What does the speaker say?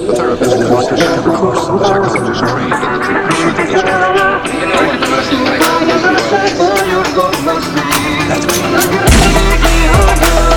The therapist is not your standard course. The psychologist trained in the treatment of this That's what